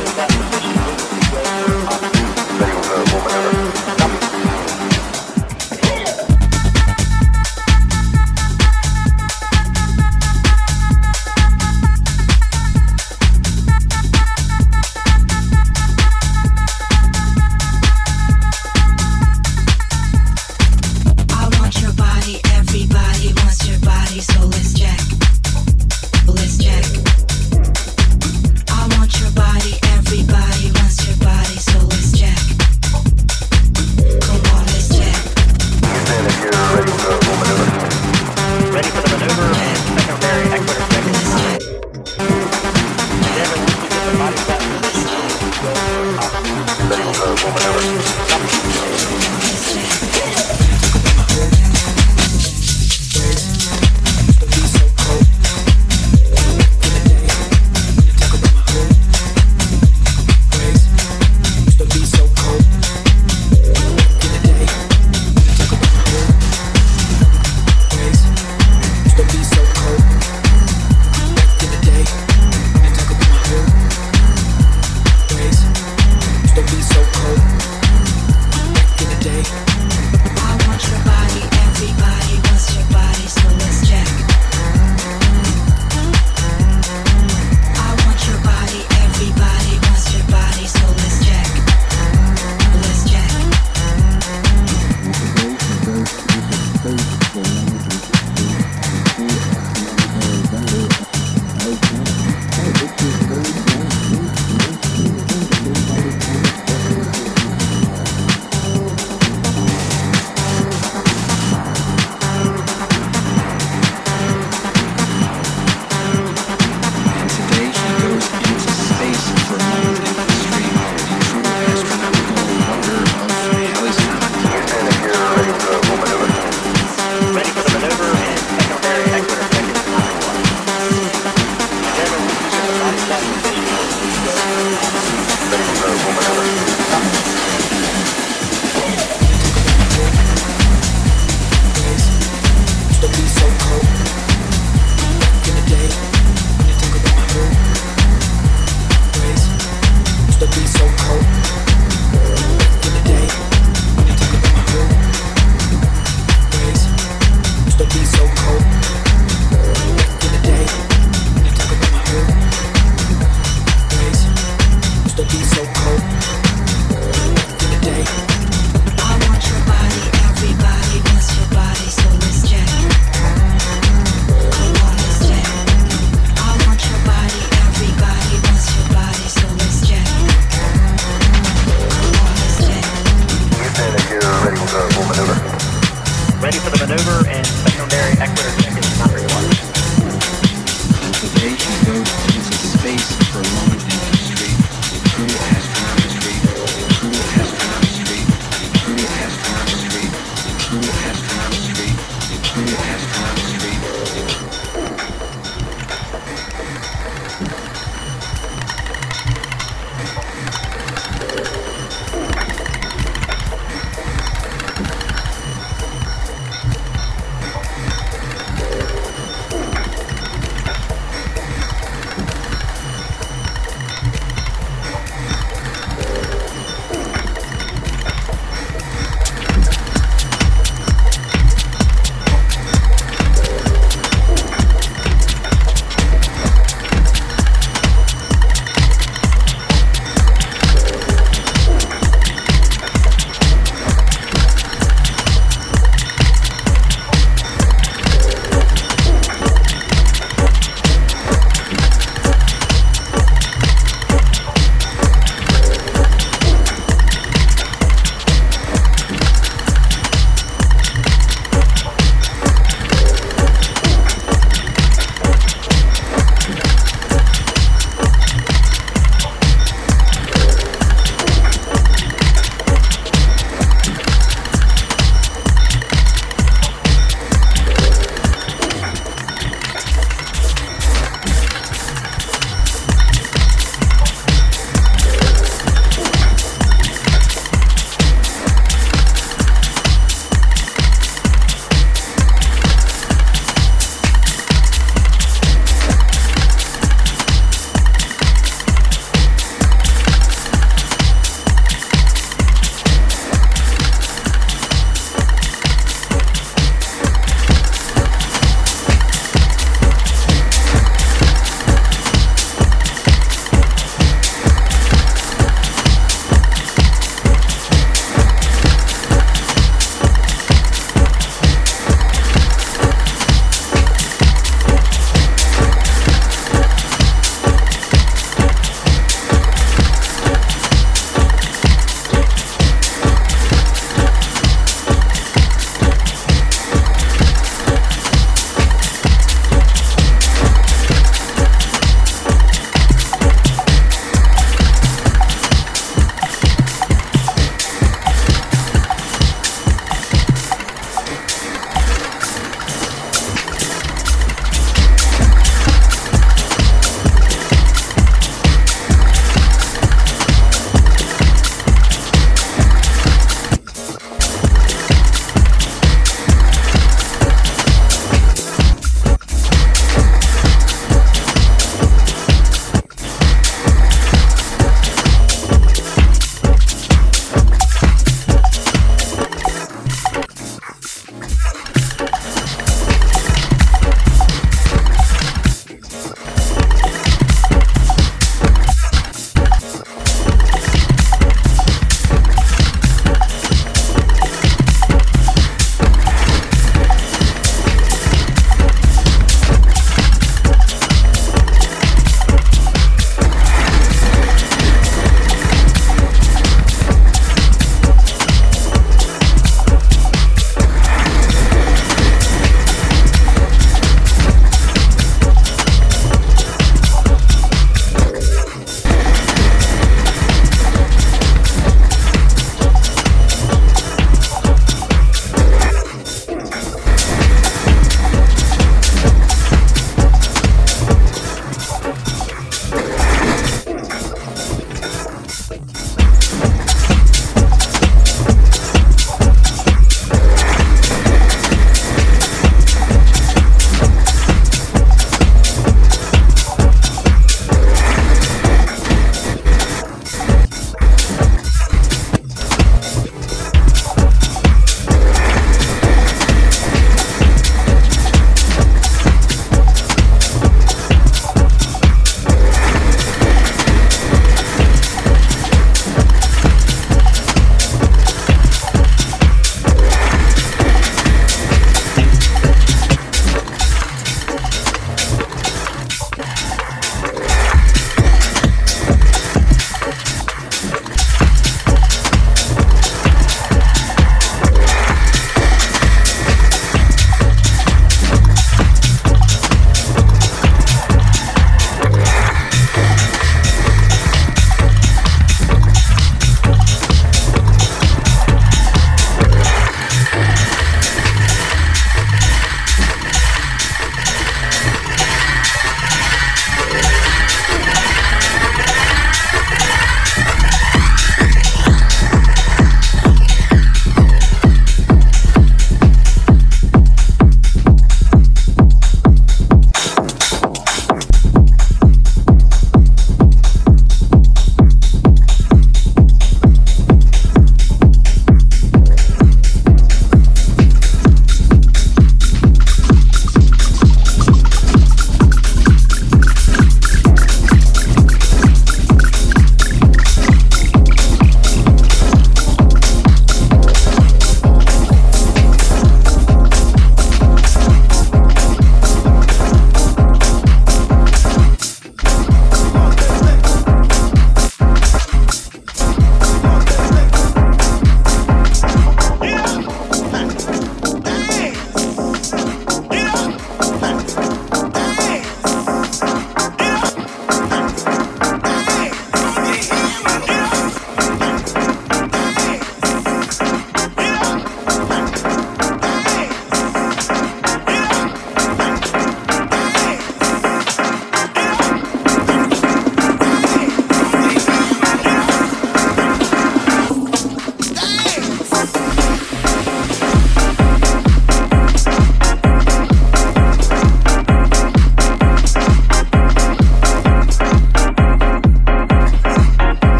Africa.